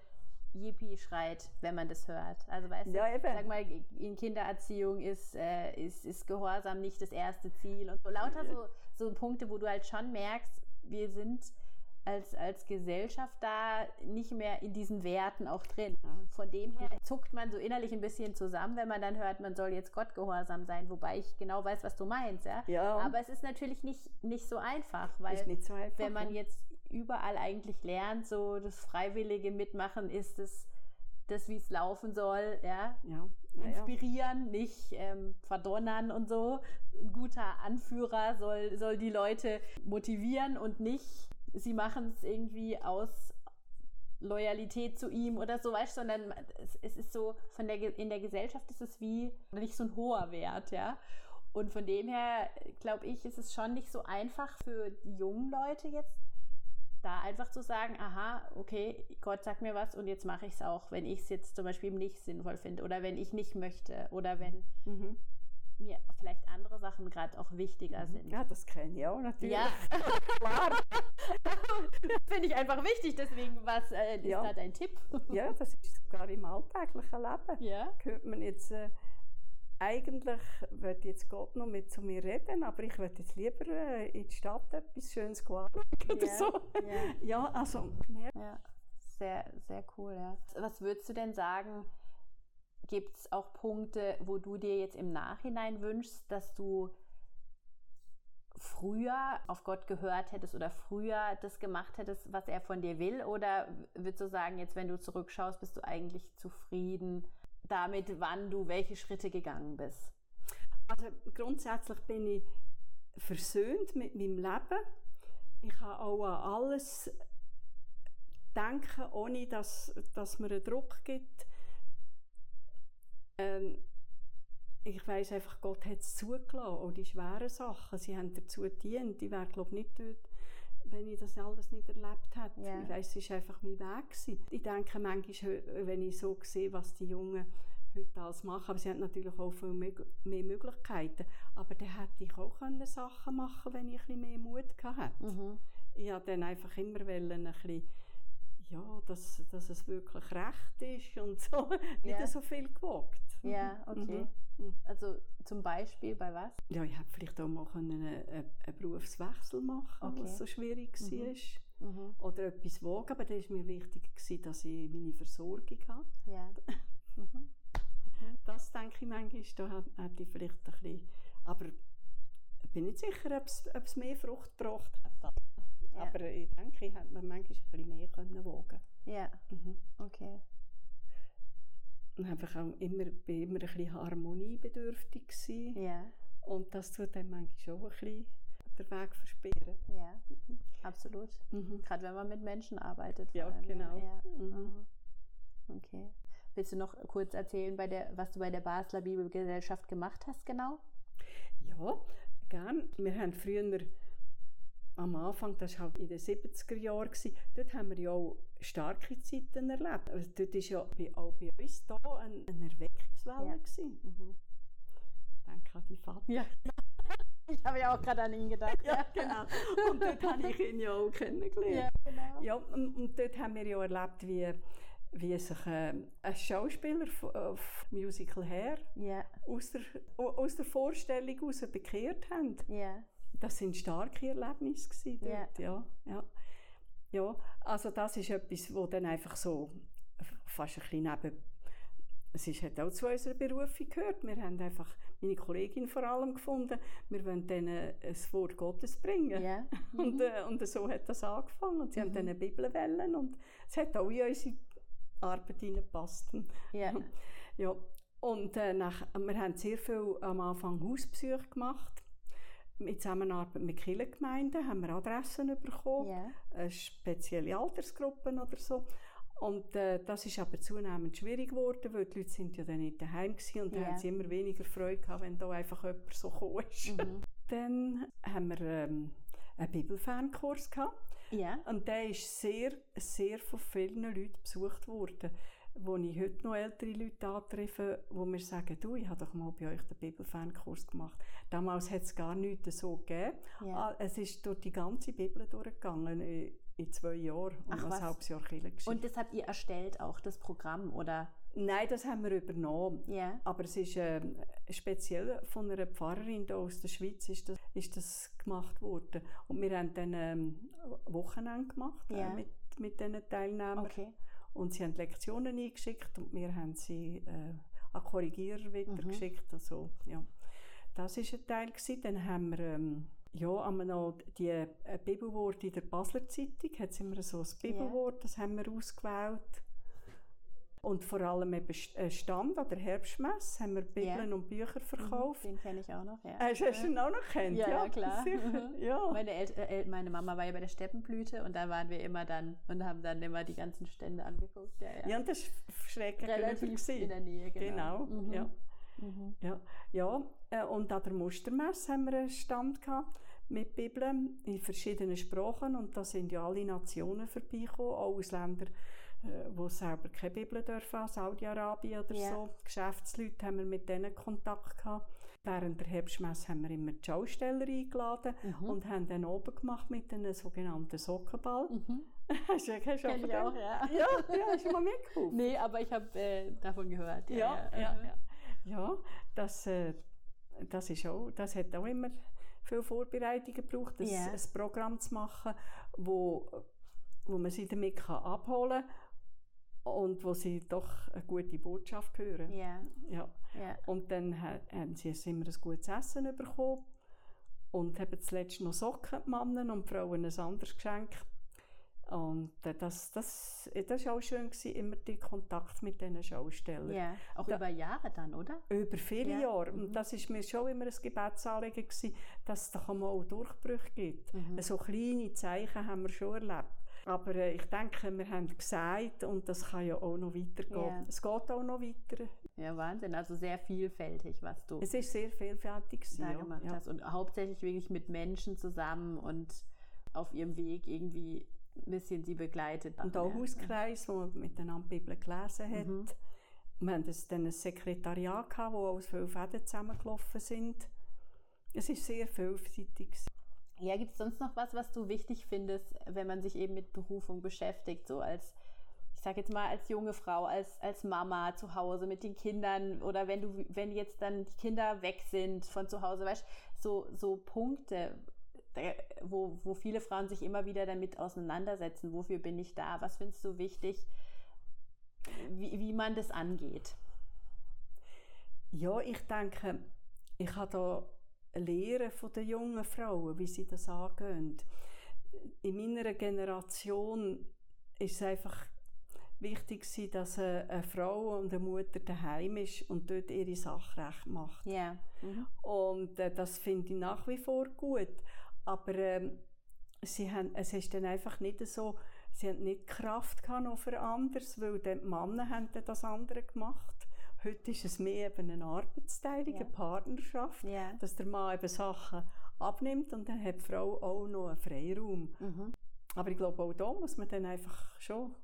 Yippie schreit, wenn man das hört. Also weißt ja, du, eben. sag mal, in Kindererziehung ist, äh, ist, ist Gehorsam nicht das erste Ziel und so lauter so, so Punkte, wo du halt schon merkst, wir sind als, als Gesellschaft da nicht mehr in diesen Werten auch drin. Von dem her zuckt man so innerlich ein bisschen zusammen, wenn man dann hört, man soll jetzt Gott gehorsam sein, wobei ich genau weiß, was du meinst. Ja? ja. Aber es ist natürlich nicht, nicht so einfach, weil so einfach, wenn man jetzt überall eigentlich lernt, so das freiwillige Mitmachen ist es, das, wie es laufen soll, ja. ja. Inspirieren, nicht ähm, verdonnern und so. Ein guter Anführer soll, soll die Leute motivieren und nicht, sie machen es irgendwie aus Loyalität zu ihm oder so, weißt du, sondern es, ist so, von der, in der Gesellschaft ist es wie nicht so ein hoher Wert, ja. Und von dem her, glaube ich, ist es schon nicht so einfach für die jungen Leute jetzt da einfach zu sagen, aha, okay, Gott sagt mir was und jetzt mache ich es auch, wenn ich es jetzt zum Beispiel nicht sinnvoll finde oder wenn ich nicht möchte oder wenn mhm. Mir vielleicht andere Sachen gerade auch wichtiger mhm. sind. Ja, das kenne ich auch natürlich. Ja, klar. finde ich einfach wichtig, deswegen, was äh, ist ja. da dein Tipp? ja, das ist sogar im alltäglichen Leben. Ja. Könnte man jetzt... Äh, eigentlich würde jetzt Gott noch mit zu mir reden, aber ich würde jetzt lieber äh, in die Stadt etwas Schönes anschauen oder so. Yeah. Ja, also. Ja, sehr, sehr cool, ja. Was würdest du denn sagen, gibt es auch Punkte, wo du dir jetzt im Nachhinein wünschst, dass du früher auf Gott gehört hättest oder früher das gemacht hättest, was er von dir will? Oder würdest du sagen, jetzt wenn du zurückschaust, bist du eigentlich zufrieden? damit, wann du welche Schritte gegangen bist? Also grundsätzlich bin ich versöhnt mit meinem Leben. Ich kann auch an alles denken, ohne dass, dass mir einen Druck gibt. Ähm, ich weiß einfach, Gott hat es zugelassen, auch die schweren Sachen, sie haben dazu gedient. Ich wäre, glaube nicht dort, wenn ich das alles nicht erlebt hätte. Yeah. Ich weiß, es war einfach mein Weg. Gewesen. Ich denke manchmal, wenn ich so sehe, was die Jungen heute alles machen, aber sie haben natürlich auch viel mehr, Möglichkeiten. Aber dann hätte ich auch können Sachen machen wenn ich ein bisschen mehr Mut hatte. Mhm. Ich wollte dann einfach immer ein bisschen, ja, dass, dass es wirklich recht ist und so. Yeah. Nicht so viel gewagt. Ja, yeah, okay. Mhm. mhm. Also zum Beispiel bei was? Ja, ich hätte vielleicht auch mal einen, einen, einen Berufswechsel machen okay. was so schwierig mhm. war. Mhm. Oder etwas wagen, aber da war mir wichtig, gewesen, dass ich meine Versorgung habe. Ja. Mhm. Das denke ich manchmal, da hätte ich vielleicht ein bisschen, aber ich bin nicht sicher, ob es mehr Frucht gebracht hat. Ja. Aber ich denke, ich hätte mir manchmal ein bisschen mehr können wagen Ja, mhm. okay. Und einfach auch immer, bin immer ein bisschen harmoniebedürftig gewesen. Ja. Und das tut dann manchmal auch ein bisschen den Weg versperren. Ja, mhm. absolut. Mhm. Gerade wenn man mit Menschen arbeitet. Ja, genau. Ja. Mhm. mhm. Okay. Willst du noch kurz erzählen, bei der, was du bei der Basler Bibelgesellschaft gemacht hast, genau? Ja, gern. Wir haben früher am Anfang, das war halt in den 70er Jahren, dort haben wir ja auch starke Zeiten erlebt. Also dort war ja auch bei uns da eine, eine Erweckungswelle. Ja. Mhm. Denke an die Vater. Ja. Ich habe ja auch gerade an ihn gedacht. ja, genau. Und dort habe ich ihn ja auch kennengelernt. Ja, genau. Ja, und, dort haben wir ja erlebt, wie wie sich äh, ein Schauspieler auf Musical Hair yeah. aus, der, aus der Vorstellung heraus bekehrt haben. Yeah. Das sind starke Erlebnisse dort, yeah. ja, ja. Ja, also das ist etwas, wo dann einfach so fast ein bisschen neben es ist, hat auch zu unserer Berufung gehört. Wir haben einfach, meine Kollegin vor allem gefunden, wir wollen denen ein Wort Gottes bringen. Yeah. und, mhm. äh, und so hat das angefangen. Und sie mhm. haben dann eine Bibel wählen und es hat auch in unsere Arbeit hineingepasst. Yeah. ja. Und äh, nach, wir haben sehr viel am Anfang Hausbesuche gemacht. Mit Zusammenarbeit mit Kirchengemeinden haben wir Adressen bekommen, yeah. spezielle Altersgruppen oder so. Und äh, das ist aber zunehmend schwierig geworden, weil die Leute sind ja dann nicht daheim waren und yeah. haben sie immer weniger Freude gehabt, wenn da einfach jemand so gekommen ist. Mhm. dann haben wir ähm, einen Bibelfernkurs gehabt. Ja. Und der ist sehr, sehr von vielen Leuten besucht worden. Wo ich heute noch ältere Leute antreffe, wo mir sagen, du, ich habe doch mal bei euch den Bibelfernkurs gemacht. Damals hat es gar nichts so gegeben. Ja. Ah, es ist durch die ganze Bibel durchgegangen äh, in zwei Jahren und Ach, ein halbes Jahr Kirchengeschichte. Und das habt ihr erstellt, auch das Programm, oder? Nein, das haben wir übernommen. Yeah. Aber es ist äh, speziell von einer Pfarrerin da aus der Schweiz ist das, ist das gemacht worden. Und wir haben dann ähm, Wochenende gemacht yeah. äh, mit, mit diesen Teilnehmern. Okay. Und sie haben Lektionen eingeschickt und wir haben sie äh, an Korrigierer wieder mhm. geschickt. Also, ja. Das war ein Teil. Gewesen. Dann haben wir... Ähm, ja, haben noch die äh, Bibelworte in der Basler Zeitung, hat immer so ein Bibelwort, yeah. das haben wir ausgewählt. Und vor allem eben äh, Stand an der Herbstmesse haben wir Bibeln yeah. und Bücher mhm, verkauft. Den kenne ich auch noch, ja. Hast, hast du ihn auch noch kennt? Ja, ja, klar. Ja. Meine, El meine Mama war ja bei der Steppenblüte und da waren wir immer dann und haben dann immer die ganzen Stände angeguckt. Ja, ja. ja und das war schräg Relativ in der Nähe, genau. genau mhm. Ja. Mhm. Ja, ja. Äh, und an der Mustermesse haben wir einen Stand gehabt mit Bibeln in verschiedenen Sprachen und da sind ja alle Nationen vorbeigekommen, auch aus Ländern, äh, wo selber keine Bibel dürfen, Saudi-Arabien oder yeah. so. Geschäftsleute haben wir mit denen Kontakt gehabt. Während der Herbstmesse haben wir immer die Schausteller eingeladen mhm. und haben dann oben gemacht mit einem sogenannten Sockenball. Mhm. hast du, hast du Kenn ich auch, ja. Ja, ja hast du mal mitgeholfen? Nee, aber ich habe äh, davon gehört. Ja, ja, ja. ja, ja. ja das, äh, das, ist auch, das hat auch immer viel Vorbereitung gebraucht, ein, yeah. ein Programm zu machen, wo, wo man sie damit kann abholen kann und wo sie doch eine gute Botschaft hören. Yeah. Ja. Yeah. Und dann haben sie immer ein gutes Essen bekommen und haben zuletzt noch Socken, die Männer und die Frauen ein anderes Geschenk und äh, das, das, das war auch schön, gewesen, immer der Kontakt mit diesen Schaustellern. Ja, auch da, über Jahre dann, oder? Über viele ja. Jahre. Und mhm. das war mir schon immer ein Gebetsanliegen, gewesen, dass es da auch Durchbrüche gibt. Mhm. So kleine Zeichen haben wir schon erlebt. Aber äh, ich denke, wir haben gesagt und das kann ja auch noch weitergehen. Yeah. Es geht auch noch weiter. Ja, Wahnsinn. Also sehr vielfältig, was du es ist sehr vielfältig da ja. gemacht ja. hast. Und hauptsächlich wirklich mit Menschen zusammen und auf ihrem Weg irgendwie ein bisschen sie begleitet. Und auch Hauskreis, wo man miteinander Bibel gelesen hat. Mhm. Wir hatten dann ein Sekretariat, gehabt, wo aus fünf Fäden zusammengelaufen sind. Es ist sehr vielseitig. Ja, gibt es sonst noch was, was du wichtig findest, wenn man sich eben mit Berufung beschäftigt, so als ich sage jetzt mal als junge Frau, als, als Mama zu Hause mit den Kindern oder wenn du, wenn jetzt dann die Kinder weg sind von zu Hause, weißt so, so Punkte, wo, wo viele Frauen sich immer wieder damit auseinandersetzen, wofür bin ich da, was findest du wichtig, wie, wie man das angeht? Ja, ich denke, ich habe da Lehre von den jungen Frauen, wie sie das angehen. In meiner Generation ist es einfach wichtig dass eine Frau und eine Mutter daheim ist und dort ihre Sache recht macht. Yeah. Mhm. Und äh, das finde ich nach wie vor gut. Aber ähm, sie haben, es ist dann einfach nicht so, sie haben nicht Kraft gehabt noch für anderes, weil die Männer haben dann das andere gemacht. Heute ist es mehr eben eine Arbeitsteilung, ja. eine Partnerschaft, ja. dass der Mann eben Sachen abnimmt und dann hat die Frau auch noch einen Freiraum. Mhm. Aber ich glaube, auch da muss man dann einfach schon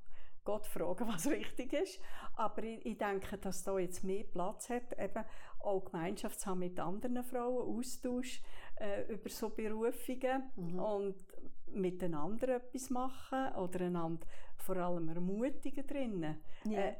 Gott fragen, was richtig ist. Aber ich, ich, denke, dass da jetzt mehr Platz hat, eben auch Gemeinschaft zu haben mit anderen Frauen, Austausch äh, über so Berufungen mhm. und miteinander etwas machen oder einander vor allem ermutigen drinnen. Ja. Äh,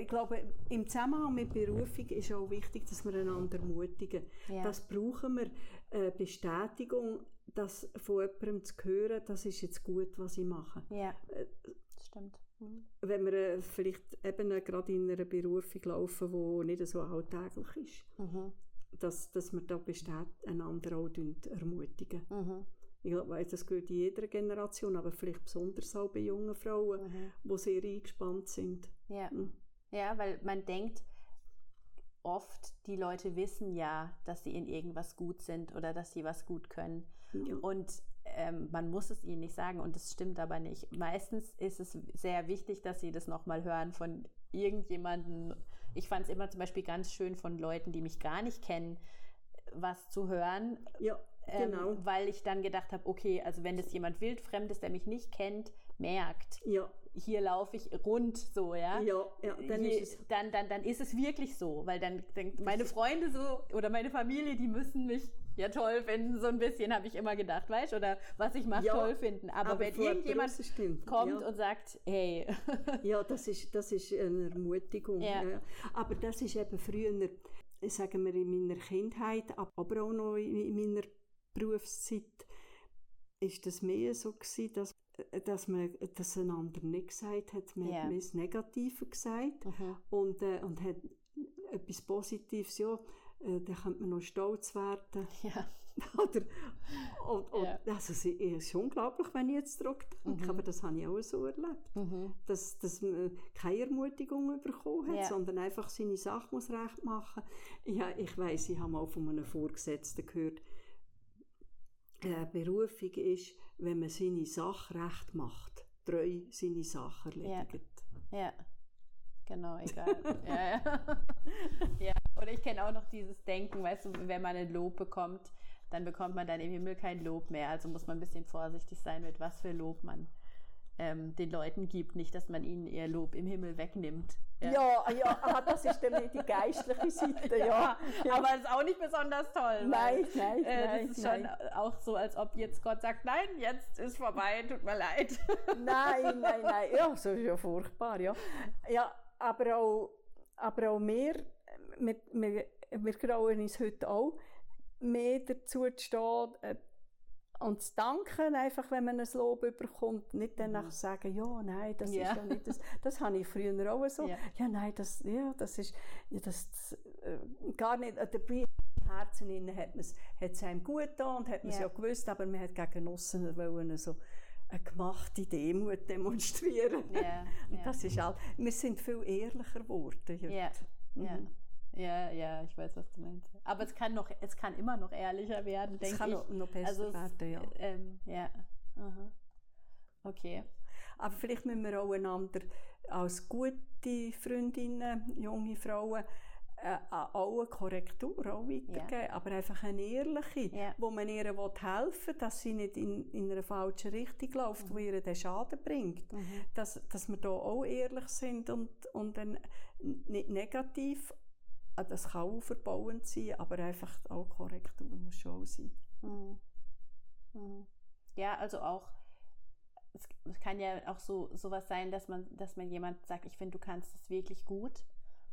ich glaube, im Zusammenhang mit Berufung ist auch wichtig, dass wir einander ermutigen. Ja. Das brauchen wir, äh, Bestätigung, das von jemandem zu hören, das ist jetzt gut, was ich mache. Ja, äh, das stimmt. Mhm. Wenn wir äh, vielleicht eben gerade in einer Berufung laufen, die nicht so alltäglich ist. Mhm dass, dass wir da besteht, einander auch ermutigen. Mhm. Ich weiß, das gilt in jeder Generation, aber vielleicht besonders auch bei jungen Frauen, mhm. die sehr eingespannt sind. Ja. Mhm. ja, weil man denkt, oft die Leute wissen ja, dass sie in irgendwas gut sind oder dass sie was gut können. Ja. Und ähm, man muss es ihnen nicht sagen und das stimmt aber nicht. Meistens ist es sehr wichtig, dass sie das nochmal hören von irgendjemandem, ich fand es immer zum Beispiel ganz schön von Leuten, die mich gar nicht kennen, was zu hören. Ja, ähm, genau. Weil ich dann gedacht habe, okay, also wenn das jemand wildfremdes, der mich nicht kennt, merkt, ja. hier laufe ich rund so, ja. Ja, ja dann, hier, ist es dann, dann, dann ist es wirklich so, weil dann denkt meine Freunde so oder meine Familie, die müssen mich ja toll finden, so ein bisschen, habe ich immer gedacht, weißt du, oder was ich mache, ja, toll finden. Aber, aber wenn irgendjemand kommt ja. und sagt, hey. ja, das ist, das ist eine Ermutigung. Ja. Aber das ist eben früher, sagen wir in meiner Kindheit, aber auch noch in meiner Berufszeit, ist das mehr so gewesen, dass dass man das einander nicht gesagt hat, man yeah. hat mehr das Negative gesagt mhm. und, äh, und hat etwas Positives, ja, äh, dann könnte man noch stolz werden. Ja. Oder, und, und, ja. Also es ist unglaublich, wenn ich jetzt zurückdenke, mhm. aber das habe ich auch so erlebt, mhm. dass, dass man keine Ermutigung bekommen hat, ja. sondern einfach seine Sache muss recht machen. Ja, ich weiß, ich habe mal von einem Vorgesetzten gehört, äh, Berufung ist, wenn man seine Sache recht macht, treu seine Sache erledigt. Ja. ja. Genau, egal. ja, ja. ja. Oder ich kenne auch noch dieses Denken, weißt du, wenn man ein Lob bekommt, dann bekommt man dann im Himmel kein Lob mehr. Also muss man ein bisschen vorsichtig sein, mit was für Lob man ähm, den Leuten gibt. Nicht, dass man ihnen ihr Lob im Himmel wegnimmt. Ja, ja, ja aha, das ist dann nicht die geistliche Seite, ja. ja. Aber es ist auch nicht besonders toll. Nein, nein, äh, nein. Das ist nein. schon auch so, als ob jetzt Gott sagt, nein, jetzt ist vorbei, tut mir leid. Nein, nein, nein. Ja, so ist ja furchtbar, ja. Ja, aber auch, aber auch wir, wir, wir, wir trauen uns heute auch, mehr dazu zu stehen, äh, und zu danken, einfach, wenn man ein Lob bekommt, nicht danach mhm. sagen, ja, nein, das yeah. ist ja nicht das. Das habe ich früher auch so. Yeah. Ja, nein, das, ja, das ist, ja, das, äh, gar nicht, äh, dabei im Herzen innen hat es hat einem gut getan und hat man es yeah. ja gewusst, aber man hat gegen aussen wollen so eine gemachte Demut demonstrieren. Yeah. Das ist all. Wir sind viel ehrlicher geworden heute. Yeah. Mhm. Ja, ja, ich weiß, was du meinst. Aber es kann noch, es kann immer noch ehrlicher werden, denke ich. Es kann noch, noch besser also werden, ja. Ähm, ja. Aha. Okay. Aber vielleicht müssen wir auch einander als gute Freundinnen, junge Frauen, äh, auch eine Korrektur auch weitergeben, yeah. aber einfach eine ehrliche, yeah. wo man ihr helfen will, dass sie nicht in, in eine falsche Richtung läuft, mhm. wo ihr den Schaden bringt. Mhm. Dass, dass wir da auch ehrlich sind und, und dann nicht negativ das kann auch verbauend sein, aber einfach auch Korrektur muss schon sein. Mhm. Mhm. Ja, also auch, es, kann ja auch so sowas sein, dass man, dass man jemand sagt, ich finde, du kannst es wirklich gut,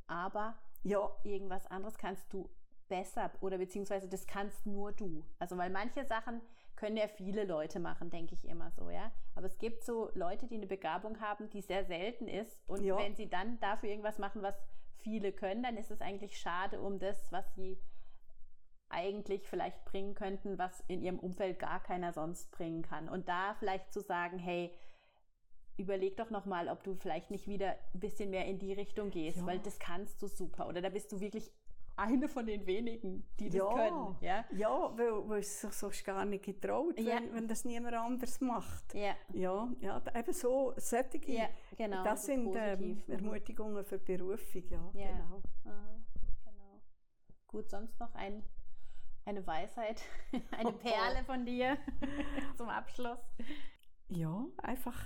aber ja. irgendwas anderes kannst du besser oder beziehungsweise das kannst nur du. Also weil manche Sachen können ja viele Leute machen, denke ich immer so, ja. Aber es gibt so Leute, die eine Begabung haben, die sehr selten ist und ja. wenn sie dann dafür irgendwas machen, was viele können, dann ist es eigentlich schade um das, was sie eigentlich vielleicht bringen könnten, was in ihrem Umfeld gar keiner sonst bringen kann. Und da vielleicht zu sagen, hey, überleg doch nochmal, ob du vielleicht nicht wieder ein bisschen mehr in die Richtung gehst, ja. weil das kannst du super. Oder da bist du wirklich eine von den wenigen, die das ja, können. Ja, ja weil, weil es sich sonst gar nicht getraut, ja. wenn, wenn das niemand anders macht. Ja, ja, ja eben so, solche, ja, genau, das sind ähm, Ermutigungen für Berufung, ja, ja. Genau. Aha, genau. Gut, sonst noch ein, eine Weisheit, eine oh, Perle von dir zum Abschluss? Ja, einfach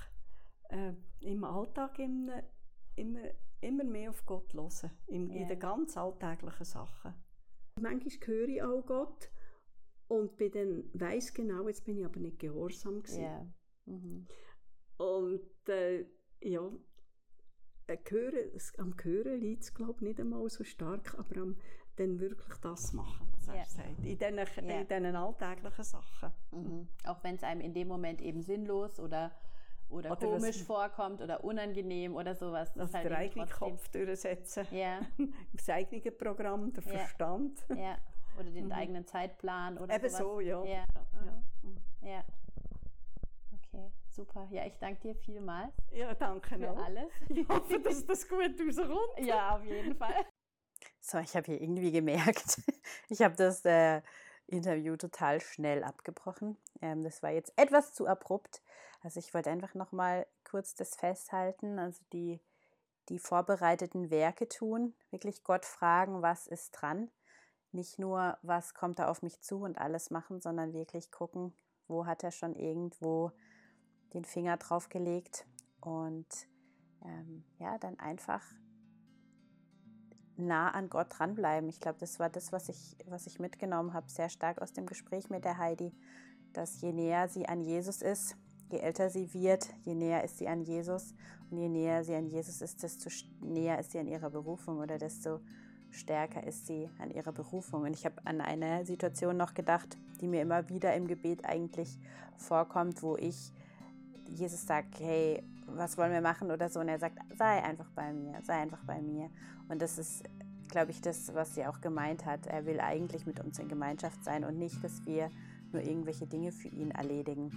äh, im Alltag immer, immer immer mehr auf Gott hören, in, yeah. in den ganz alltäglichen Sachen. Manchmal höre ich auch Gott und bin dann, weiss genau, jetzt bin ich aber nicht gehorsam gewesen. Yeah. Mhm. Und äh, ja, äh, hören, am Hören liegt es glaube ich nicht einmal so stark, aber am dann wirklich das machen, was yeah. er sagt, in diesen, yeah. in diesen alltäglichen Sachen. Mhm. Auch wenn es einem in dem Moment eben sinnlos oder oder, oder komisch vorkommt oder unangenehm oder sowas. Das halt den eigenen Kopf durchsetzen. Ja. das eigene Programm, der ja. Verstand. Ja. Oder den mhm. eigenen Zeitplan oder Eben sowas. so, ja. Ja. ja. ja. Okay, super. Ja, ich danke dir vielmals. Ja, danke für auch. alles. Ich hoffe, dass das gut rauskommt. Ja, auf jeden Fall. So, ich habe hier irgendwie gemerkt, ich habe das äh, Interview total schnell abgebrochen. Ähm, das war jetzt etwas zu abrupt. Also ich wollte einfach noch mal kurz das festhalten, also die, die vorbereiteten Werke tun, wirklich Gott fragen, was ist dran. Nicht nur, was kommt da auf mich zu und alles machen, sondern wirklich gucken, wo hat er schon irgendwo den Finger drauf gelegt und ähm, ja, dann einfach nah an Gott dranbleiben. Ich glaube, das war das, was ich, was ich mitgenommen habe, sehr stark aus dem Gespräch mit der Heidi, dass je näher sie an Jesus ist, je älter sie wird, je näher ist sie an Jesus. Und je näher sie an Jesus ist, desto näher ist sie an ihrer Berufung oder desto stärker ist sie an ihrer Berufung. Und ich habe an eine Situation noch gedacht, die mir immer wieder im Gebet eigentlich vorkommt, wo ich Jesus sage, hey, was wollen wir machen oder so. Und er sagt, sei einfach bei mir, sei einfach bei mir. Und das ist, glaube ich, das, was sie auch gemeint hat. Er will eigentlich mit uns in Gemeinschaft sein und nicht, dass wir nur irgendwelche Dinge für ihn erledigen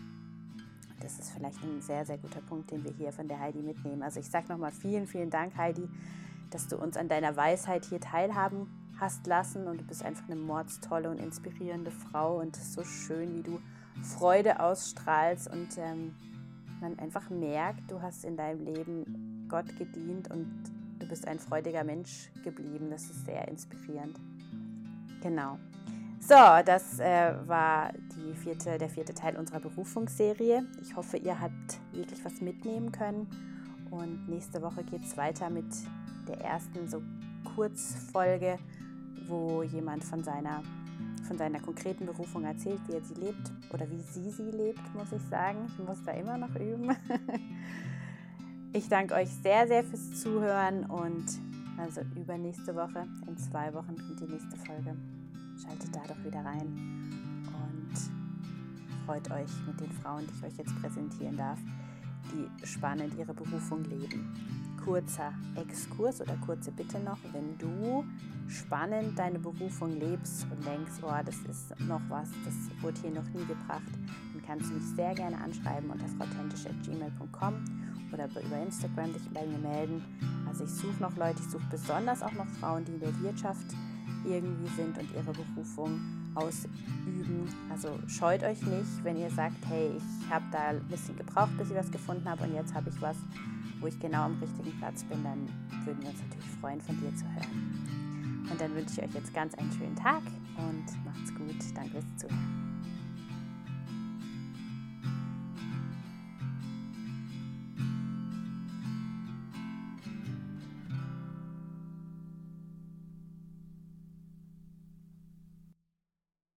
das ist vielleicht ein sehr, sehr guter Punkt, den wir hier von der Heidi mitnehmen. Also ich sage nochmal vielen, vielen Dank, Heidi, dass du uns an deiner Weisheit hier teilhaben hast lassen und du bist einfach eine mordstolle und inspirierende Frau und es ist so schön, wie du Freude ausstrahlst und ähm, man einfach merkt, du hast in deinem Leben Gott gedient und du bist ein freudiger Mensch geblieben. Das ist sehr inspirierend. Genau. So, das äh, war vierte, der vierte Teil unserer Berufungsserie. Ich hoffe, ihr habt wirklich was mitnehmen können. Und nächste Woche geht es weiter mit der ersten so Kurzfolge, wo jemand von seiner, von seiner konkreten Berufung erzählt, wie er sie lebt oder wie sie sie lebt, muss ich sagen. Ich muss da immer noch üben. ich danke euch sehr, sehr fürs Zuhören und also übernächste Woche, in zwei Wochen kommt die nächste Folge. Schaltet da doch wieder rein und freut euch mit den Frauen, die ich euch jetzt präsentieren darf, die spannend ihre Berufung leben. Kurzer Exkurs oder kurze Bitte noch, wenn du spannend deine Berufung lebst und denkst, oh, das ist noch was, das wurde hier noch nie gebracht, dann kannst du mich sehr gerne anschreiben unter frautentisch.gmail.com oder über Instagram dich bei mir melden. Also ich suche noch Leute, ich suche besonders auch noch Frauen, die in der Wirtschaft irgendwie sind und ihre Berufung ausüben. Also scheut euch nicht, wenn ihr sagt, hey, ich habe da ein bisschen gebraucht, bis ich was gefunden habe und jetzt habe ich was, wo ich genau am richtigen Platz bin, dann würden wir uns natürlich freuen, von dir zu hören. Und dann wünsche ich euch jetzt ganz einen schönen Tag und macht's gut. Danke fürs Zuhören.